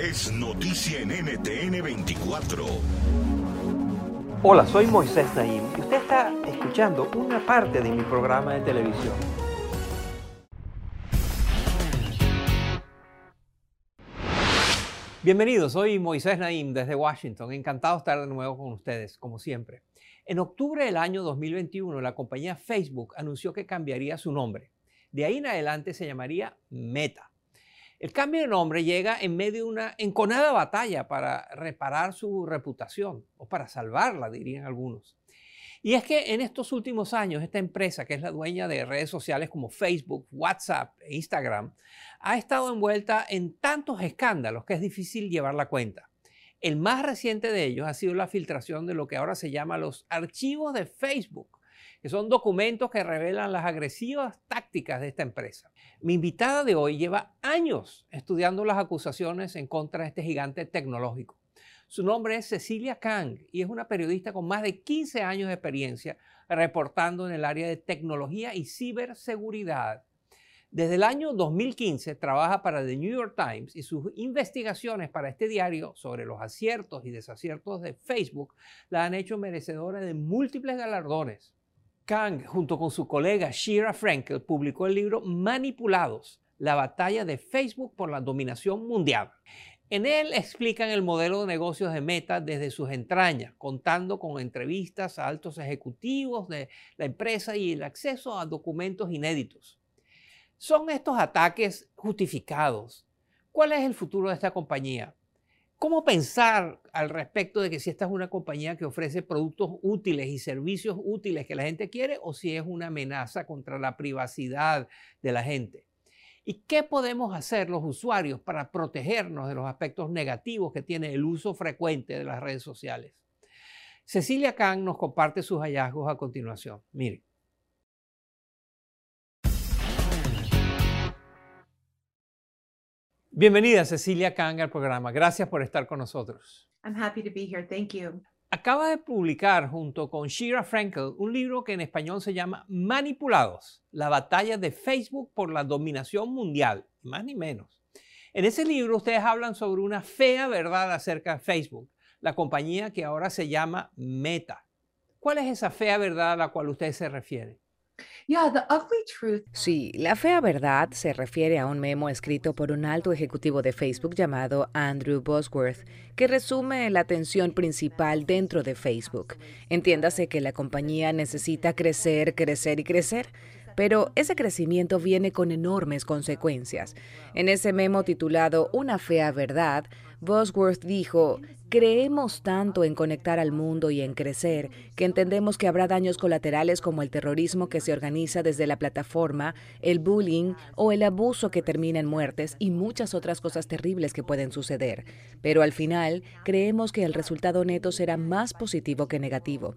Es noticia en NTN 24. Hola, soy Moisés Naim y usted está escuchando una parte de mi programa de televisión. Bienvenidos, soy Moisés Naim desde Washington. Encantado de estar de nuevo con ustedes, como siempre. En octubre del año 2021, la compañía Facebook anunció que cambiaría su nombre. De ahí en adelante se llamaría Meta. El cambio de nombre llega en medio de una enconada batalla para reparar su reputación, o para salvarla, dirían algunos. Y es que en estos últimos años, esta empresa, que es la dueña de redes sociales como Facebook, WhatsApp e Instagram, ha estado envuelta en tantos escándalos que es difícil llevar la cuenta. El más reciente de ellos ha sido la filtración de lo que ahora se llama los archivos de Facebook, que son documentos que revelan las agresivas tácticas de esta empresa. Mi invitada de hoy lleva años estudiando las acusaciones en contra de este gigante tecnológico. Su nombre es Cecilia Kang y es una periodista con más de 15 años de experiencia reportando en el área de tecnología y ciberseguridad. Desde el año 2015 trabaja para The New York Times y sus investigaciones para este diario sobre los aciertos y desaciertos de Facebook la han hecho merecedora de múltiples galardones. Kang, junto con su colega Shira Frankel, publicó el libro Manipulados, la batalla de Facebook por la dominación mundial. En él explican el modelo de negocios de Meta desde sus entrañas, contando con entrevistas a altos ejecutivos de la empresa y el acceso a documentos inéditos. ¿Son estos ataques justificados? ¿Cuál es el futuro de esta compañía? ¿Cómo pensar al respecto de que si esta es una compañía que ofrece productos útiles y servicios útiles que la gente quiere o si es una amenaza contra la privacidad de la gente? ¿Y qué podemos hacer los usuarios para protegernos de los aspectos negativos que tiene el uso frecuente de las redes sociales? Cecilia Kang nos comparte sus hallazgos a continuación. Mire. Bienvenida Cecilia Kang al programa. Gracias por estar con nosotros. I'm happy to be here. Thank you. Acaba de publicar junto con Shira Frankel un libro que en español se llama Manipulados, la batalla de Facebook por la dominación mundial, más ni menos. En ese libro ustedes hablan sobre una fea verdad acerca de Facebook, la compañía que ahora se llama Meta. ¿Cuál es esa fea verdad a la cual ustedes se refieren? Sí, la fea verdad se refiere a un memo escrito por un alto ejecutivo de Facebook llamado Andrew Bosworth, que resume la tensión principal dentro de Facebook. Entiéndase que la compañía necesita crecer, crecer y crecer. Pero ese crecimiento viene con enormes consecuencias. En ese memo titulado Una fea verdad, Bosworth dijo, creemos tanto en conectar al mundo y en crecer que entendemos que habrá daños colaterales como el terrorismo que se organiza desde la plataforma, el bullying o el abuso que termina en muertes y muchas otras cosas terribles que pueden suceder. Pero al final, creemos que el resultado neto será más positivo que negativo.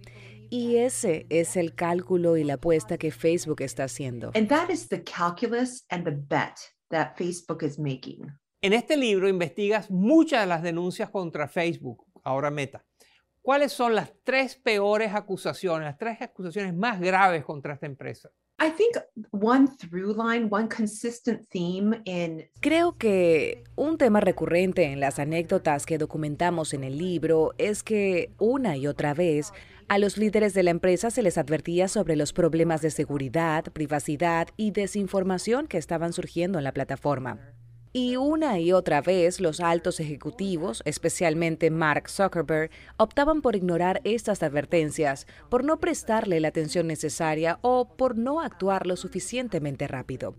Y ese es el cálculo y la apuesta que Facebook está haciendo. And that is the calculus and the bet that Facebook is making. En este libro investigas muchas de las denuncias contra Facebook, ahora Meta. ¿Cuáles son las tres peores acusaciones, las tres acusaciones más graves contra esta empresa? I think one through line, one consistent theme in Creo que un tema recurrente en las anécdotas que documentamos en el libro es que una y otra vez a los líderes de la empresa se les advertía sobre los problemas de seguridad, privacidad y desinformación que estaban surgiendo en la plataforma. Y una y otra vez los altos ejecutivos, especialmente Mark Zuckerberg, optaban por ignorar estas advertencias, por no prestarle la atención necesaria o por no actuar lo suficientemente rápido.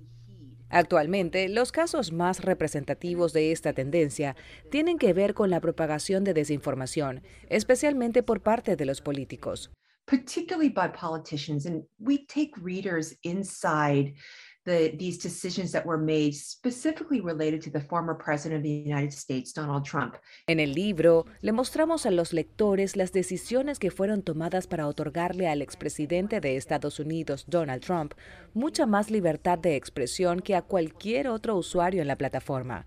Actualmente, los casos más representativos de esta tendencia tienen que ver con la propagación de desinformación, especialmente por parte de los políticos. particularly by politicians. And we take readers inside the, these decisions that were made specifically related to the former president of the United States, Donald Trump. En el libro le mostramos a los lectores las decisiones que fueron tomadas para otorgarle al expresidente de Estados Unidos, Donald Trump, mucha más libertad de expresión que a cualquier otro usuario en la plataforma.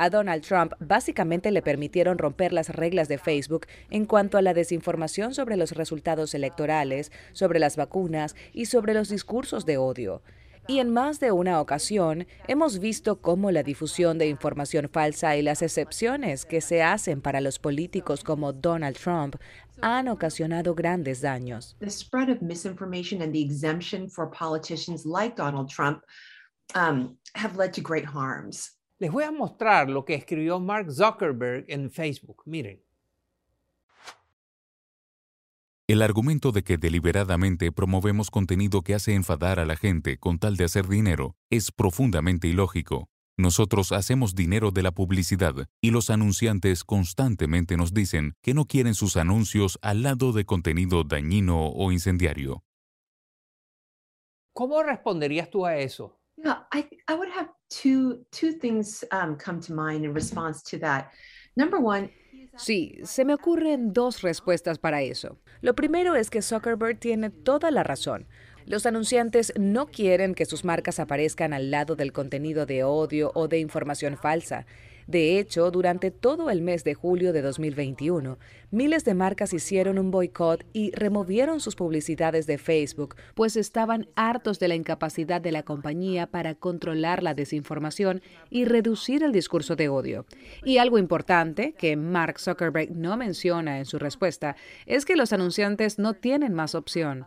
A Donald Trump básicamente le permitieron romper las reglas de Facebook en cuanto a la desinformación sobre los resultados electorales, sobre las vacunas y sobre los discursos de odio. Y en más de una ocasión hemos visto cómo la difusión de información falsa y las excepciones que se hacen para los políticos como Donald Trump han ocasionado grandes daños. The spread of misinformation and the exemption for politicians like Donald Trump um, have led to great harms. Les voy a mostrar lo que escribió Mark Zuckerberg en Facebook. Miren. El argumento de que deliberadamente promovemos contenido que hace enfadar a la gente con tal de hacer dinero es profundamente ilógico. Nosotros hacemos dinero de la publicidad y los anunciantes constantemente nos dicen que no quieren sus anuncios al lado de contenido dañino o incendiario. ¿Cómo responderías tú a eso? Yeah, I, I would have two, two things um, come to mind in response to that. Number one, Sí, se me ocurren dos respuestas para eso. Lo primero es que Zuckerberg tiene toda la razón. Los anunciantes no quieren que sus marcas aparezcan al lado del contenido de odio o de información falsa. De hecho, durante todo el mes de julio de 2021, miles de marcas hicieron un boicot y removieron sus publicidades de Facebook, pues estaban hartos de la incapacidad de la compañía para controlar la desinformación y reducir el discurso de odio. Y algo importante que Mark Zuckerberg no menciona en su respuesta es que los anunciantes no tienen más opción.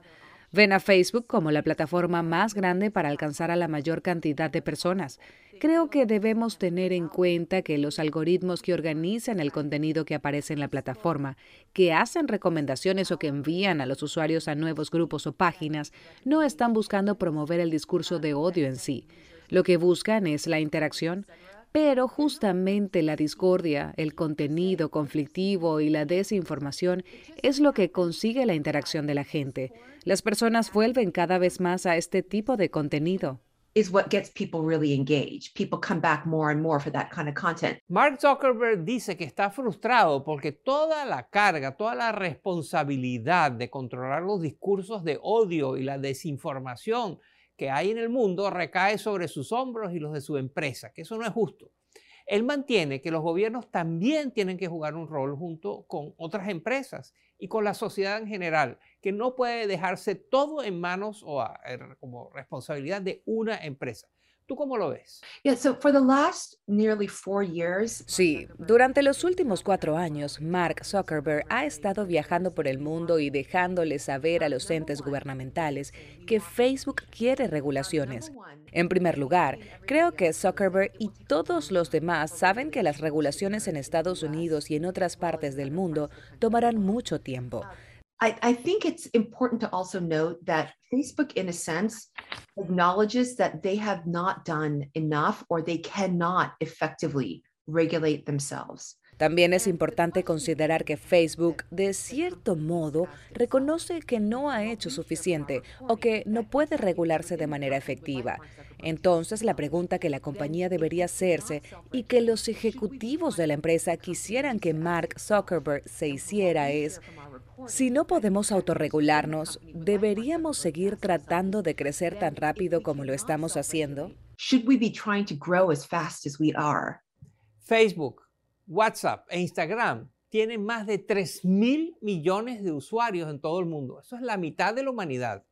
Ven a Facebook como la plataforma más grande para alcanzar a la mayor cantidad de personas. Creo que debemos tener en cuenta que los algoritmos que organizan el contenido que aparece en la plataforma, que hacen recomendaciones o que envían a los usuarios a nuevos grupos o páginas, no están buscando promover el discurso de odio en sí. Lo que buscan es la interacción. Pero justamente la discordia, el contenido conflictivo y la desinformación es lo que consigue la interacción de la gente. Las personas vuelven cada vez más a este tipo de contenido. is what gets people really engaged. People come back more and more for that kind of content. Mark Zuckerberg dice que está frustrado porque toda la carga, toda la responsabilidad de controlar los discursos de odio y la desinformación que hay en el mundo recae sobre sus hombros y los de su empresa, que eso no es justo. Él mantiene que los gobiernos también tienen que jugar un rol junto con otras empresas y con la sociedad en general, que no puede dejarse todo en manos o er, como responsabilidad de una empresa. ¿Tú cómo lo ves? Yeah, so for the last nearly four years, Sí, durante los últimos cuatro años, Mark Zuckerberg ha estado viajando por el mundo y dejándole saber a los entes gubernamentales que Facebook quiere regulaciones. En primer lugar, creo que Zuckerberg y todos los demás saben que las regulaciones en Estados Unidos y en otras partes del mundo tomarán mucho tiempo. I, I think it's important to also note that Facebook, in a sense, acknowledges that they have not done enough or they cannot effectively regulate themselves. También es importante considerar que Facebook, de cierto modo, reconoce que no ha hecho suficiente o que no puede regularse de manera efectiva. Entonces, la pregunta que la compañía debería hacerse y que los ejecutivos de la empresa quisieran que Mark Zuckerberg se hiciera es, si no podemos autorregularnos, ¿deberíamos seguir tratando de crecer tan rápido como lo estamos haciendo? Should we be trying to grow as fast as we are? Facebook, WhatsApp e Instagram tienen más de 3 mil millones de usuarios en todo el mundo. Eso es la mitad de la humanidad.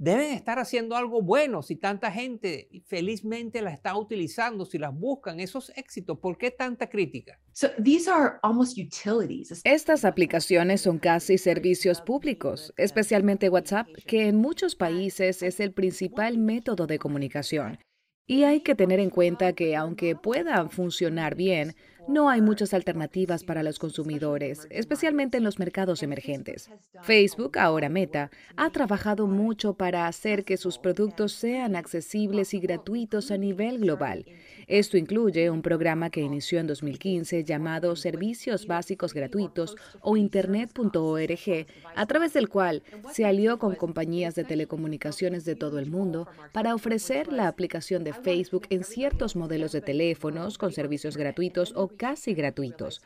Deben estar haciendo algo bueno si tanta gente felizmente la está utilizando, si las buscan, esos éxitos. ¿Por qué tanta crítica? So these are almost utilities. Estas aplicaciones son casi servicios públicos, especialmente WhatsApp, que en muchos países es el principal método de comunicación. Y hay que tener en cuenta que aunque puedan funcionar bien, no hay muchas alternativas para los consumidores, especialmente en los mercados emergentes. Facebook, ahora Meta, ha trabajado mucho para hacer que sus productos sean accesibles y gratuitos a nivel global. Esto incluye un programa que inició en 2015 llamado Servicios Básicos Gratuitos o Internet.org, a través del cual se alió con compañías de telecomunicaciones de todo el mundo para ofrecer la aplicación de Facebook en ciertos modelos de teléfonos con servicios gratuitos o casi gratuitos.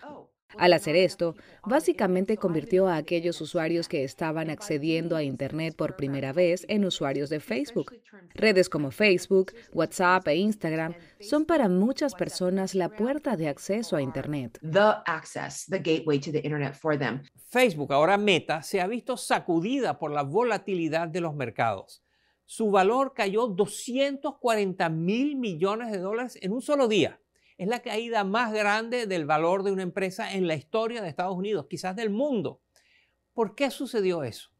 Al hacer esto, básicamente convirtió a aquellos usuarios que estaban accediendo a Internet por primera vez en usuarios de Facebook. Redes como Facebook, WhatsApp e Instagram son para muchas personas la puerta de acceso a Internet. Facebook, ahora Meta, se ha visto sacudida por la volatilidad de los mercados. Su valor cayó 240 mil millones de dólares en un solo día es la caída más grande del valor de una empresa en la historia de Estados Unidos, quizás del mundo. ¿Por qué sucedió eso?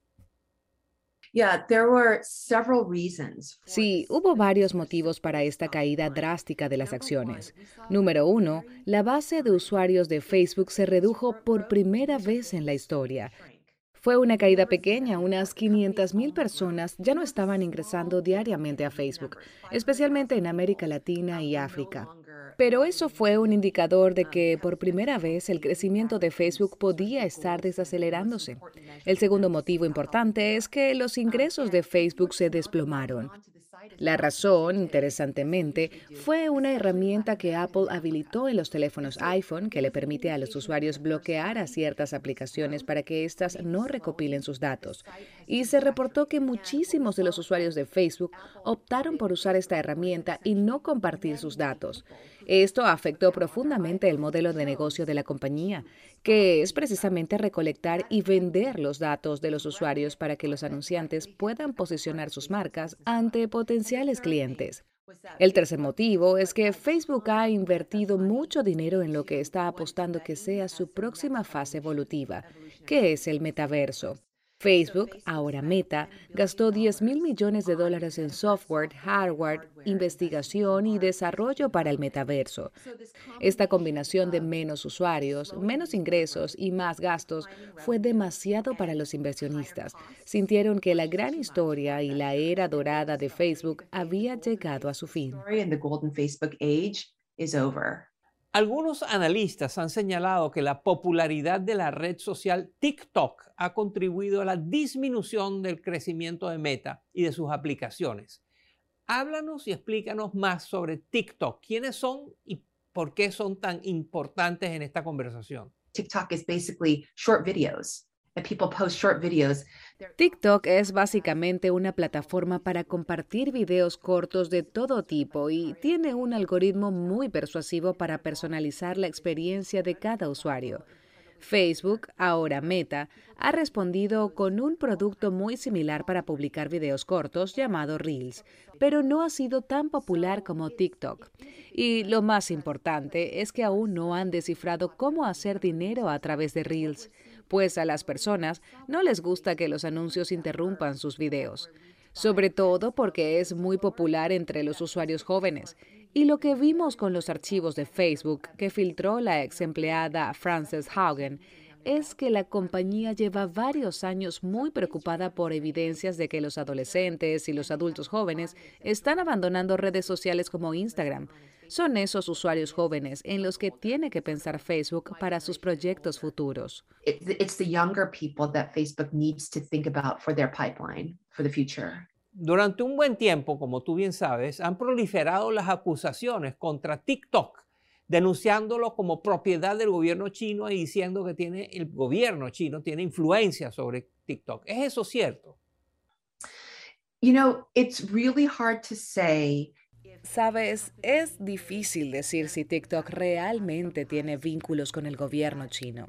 Sí, hubo varios motivos para esta caída drástica de las acciones. Número uno, la base de usuarios de Facebook se redujo por primera vez en la historia. Fue una caída pequeña, unas 500.000 personas ya no estaban ingresando diariamente a Facebook, especialmente en América Latina y África. Pero eso fue un indicador de que por primera vez el crecimiento de Facebook podía estar desacelerándose. El segundo motivo importante es que los ingresos de Facebook se desplomaron. La razón, interesantemente, fue una herramienta que Apple habilitó en los teléfonos iPhone que le permite a los usuarios bloquear a ciertas aplicaciones para que éstas no recopilen sus datos. Y se reportó que muchísimos de los usuarios de Facebook optaron por usar esta herramienta y no compartir sus datos. Esto afectó profundamente el modelo de negocio de la compañía, que es precisamente recolectar y vender los datos de los usuarios para que los anunciantes puedan posicionar sus marcas ante potenciales clientes. El tercer motivo es que Facebook ha invertido mucho dinero en lo que está apostando que sea su próxima fase evolutiva, que es el metaverso. Facebook, ahora Meta, gastó 10 mil millones de dólares en software, hardware, investigación y desarrollo para el metaverso. Esta combinación de menos usuarios, menos ingresos y más gastos fue demasiado para los inversionistas. Sintieron que la gran historia y la era dorada de Facebook había llegado a su fin. Algunos analistas han señalado que la popularidad de la red social TikTok ha contribuido a la disminución del crecimiento de Meta y de sus aplicaciones. Háblanos y explícanos más sobre TikTok. ¿Quiénes son y por qué son tan importantes en esta conversación? TikTok is basically short videos. TikTok es básicamente una plataforma para compartir videos cortos de todo tipo y tiene un algoritmo muy persuasivo para personalizar la experiencia de cada usuario. Facebook, ahora Meta, ha respondido con un producto muy similar para publicar videos cortos llamado Reels, pero no ha sido tan popular como TikTok. Y lo más importante es que aún no han descifrado cómo hacer dinero a través de Reels pues a las personas no les gusta que los anuncios interrumpan sus videos, sobre todo porque es muy popular entre los usuarios jóvenes. Y lo que vimos con los archivos de Facebook que filtró la ex empleada Frances Haugen es que la compañía lleva varios años muy preocupada por evidencias de que los adolescentes y los adultos jóvenes están abandonando redes sociales como Instagram, son esos usuarios jóvenes en los que tiene que pensar Facebook para sus proyectos futuros. Durante un buen tiempo, como tú bien sabes, han proliferado las acusaciones contra TikTok, denunciándolo como propiedad del gobierno chino y diciendo que tiene el gobierno chino tiene influencia sobre TikTok. ¿Es eso cierto? You know, it's really hard to say Sabes, es difícil decir si TikTok realmente tiene vínculos con el gobierno chino.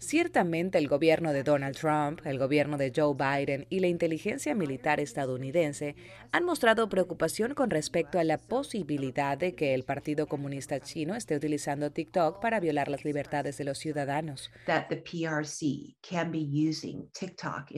Ciertamente el gobierno de Donald Trump, el gobierno de Joe Biden y la inteligencia militar estadounidense han mostrado preocupación con respecto a la posibilidad de que el Partido Comunista Chino esté utilizando TikTok para violar las libertades de los ciudadanos. PRC TikTok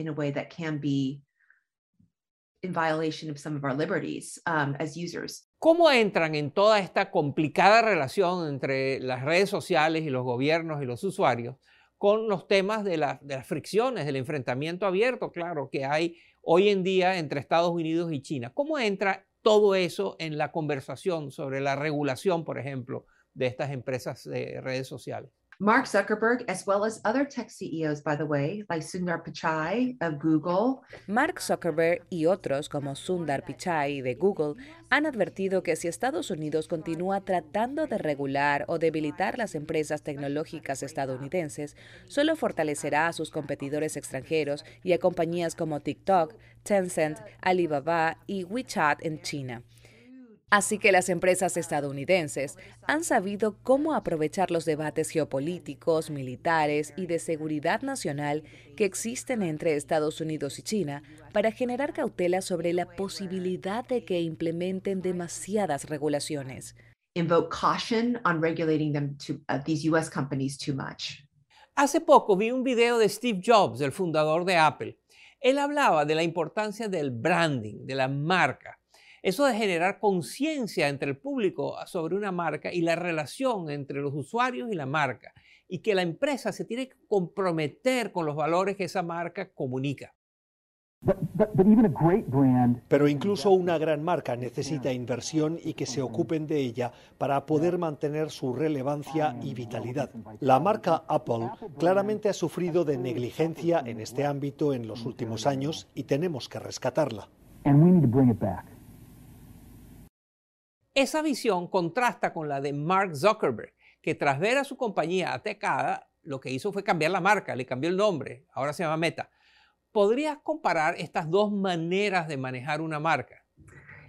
in violation of some of our liberties um, as users. ¿Cómo entran en toda esta complicada relación entre las redes sociales y los gobiernos y los usuarios con los temas de, la- de las fricciones, del enfrentamiento abierto, claro, que hay hoy en día entre Estados Unidos y China? ¿Cómo entra todo eso en la conversación sobre la regulación, por ejemplo, de estas empresas de redes sociales? Mark Zuckerberg, as well as other tech CEOs, by the way, like Sundar Pichai of Google, Mark Zuckerberg y otros como Sundar Pichai de Google han advertido que si Estados Unidos continúa tratando de regular o debilitar las empresas tecnológicas estadounidenses, solo fortalecerá a sus competidores extranjeros y a compañías como TikTok, Tencent, Alibaba y WeChat en China. Así que las empresas estadounidenses han sabido cómo aprovechar los debates geopolíticos, militares y de seguridad nacional que existen entre Estados Unidos y China para generar cautela sobre la posibilidad de que implementen demasiadas regulaciones. invoke caution on regulating them to uh, these US companies too much. Hace poco vi un video de Steve Jobs, el fundador de Apple. Él hablaba de la importancia del branding, de la marca. Eso de generar conciencia entre el público sobre una marca y la relación entre los usuarios y la marca. Y que la empresa se tiene que comprometer con los valores que esa marca comunica. Pero incluso una gran marca necesita inversión y que se ocupen de ella para poder mantener su relevancia y vitalidad. La marca Apple claramente ha sufrido de negligencia en este ámbito en los últimos años y tenemos que rescatarla. Esa visión contrasta con la de Mark Zuckerberg, que tras ver a su compañía atacada, lo que hizo fue cambiar la marca, le cambió el nombre, ahora se llama Meta. ¿Podrías comparar estas dos maneras de manejar una marca?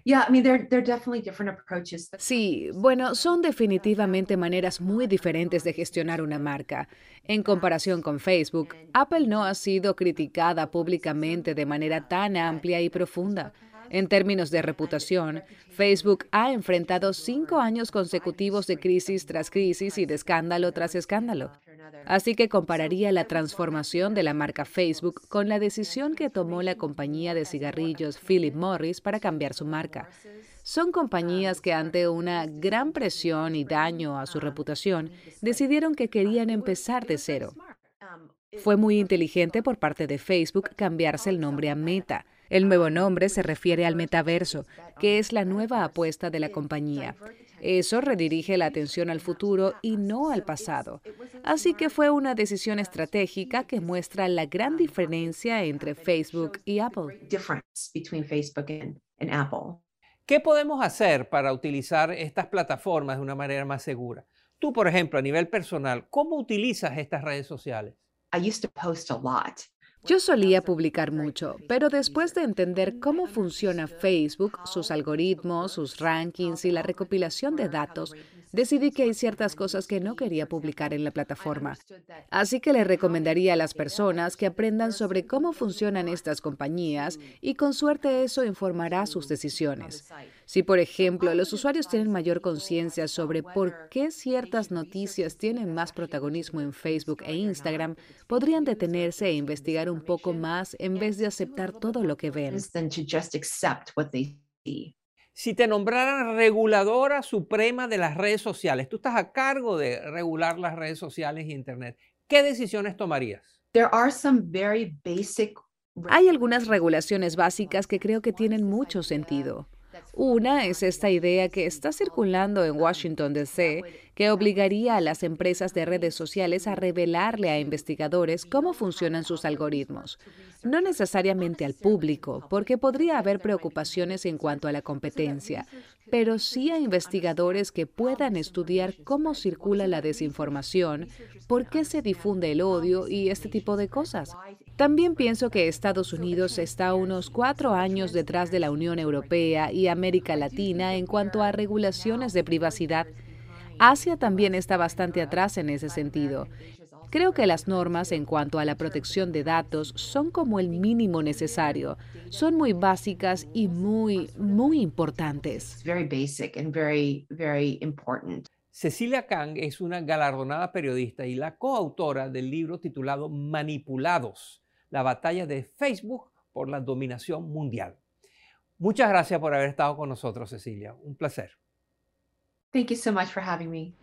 Yeah, I mean, they're, they're definitely different approaches. Sí, bueno, son definitivamente maneras muy diferentes de gestionar una marca. En comparación con Facebook, Apple no ha sido criticada públicamente de manera tan amplia y profunda. En términos de reputación, Facebook ha enfrentado cinco años consecutivos de crisis tras crisis y de escándalo tras escándalo. Así que compararía la transformación de la marca Facebook con la decisión que tomó la compañía de cigarrillos Philip Morris para cambiar su marca. Son compañías que ante una gran presión y daño a su reputación decidieron que querían empezar de cero. Fue muy inteligente por parte de Facebook cambiarse el nombre a Meta. El nuevo nombre se refiere al metaverso, que es la nueva apuesta de la compañía. Eso redirige la atención al futuro y no al pasado. Así que fue una decisión estratégica que muestra la gran diferencia entre Facebook y Apple. Difference between Facebook and, and Apple. ¿Qué podemos hacer para utilizar estas plataformas de una manera más segura? Tú, por ejemplo, a nivel personal, ¿cómo utilizas estas redes sociales? I used to post a lot. Yo solía publicar mucho, pero después de entender cómo funciona Facebook, sus algoritmos, sus rankings y la recopilación de datos, decidí que hay ciertas cosas que no quería publicar en la plataforma. Así que le recomendaría a las personas que aprendan sobre cómo funcionan estas compañías y con suerte eso informará sus decisiones. Si, por ejemplo, los usuarios tienen mayor conciencia sobre por qué ciertas noticias tienen más protagonismo en Facebook e Instagram, podrían detenerse e investigar un poco más en vez de aceptar todo lo que ven. Si te nombraran reguladora suprema de las redes sociales, tú estás a cargo de regular las redes sociales y Internet, ¿qué decisiones tomarías? There are some very basic Hay algunas regulaciones básicas que creo que tienen mucho sentido. Una es esta idea que está circulando en Washington, D.C., que obligaría a las empresas de redes sociales a revelarle a investigadores cómo funcionan sus algoritmos. No necesariamente al público, porque podría haber preocupaciones en cuanto a la competencia, pero sí a investigadores que puedan estudiar cómo circula la desinformación, por qué se difunde el odio y este tipo de cosas. También pienso que Estados Unidos está unos cuatro años detrás de la Unión Europea y América Latina en cuanto a regulaciones de privacidad. Asia también está bastante atrás en ese sentido. Creo que las normas en cuanto a la protección de datos son como el mínimo necesario. Son muy básicas y muy, muy importantes. very basic and very, very important. Cecilia Kang es una galardonada periodista y la coautora del libro titulado Manipulados, la batalla de Facebook por la dominación mundial. Muchas gracias por haber estado con nosotros, Cecilia. Un placer. Thank you so much for having me.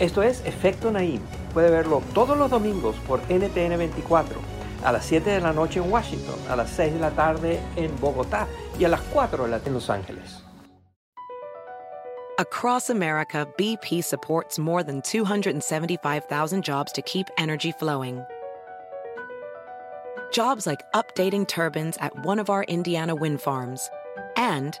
Esto es Efecto Naim. Puede verlo todos los domingos por NTN 24, a las 7 de la noche en Washington, a las 6 de la tarde en Bogotá y a las 4 de la tarde en Los Ángeles. Across America, BP supports more than 275,000 jobs to keep energy flowing. Jobs like updating turbines at one of our Indiana wind farms and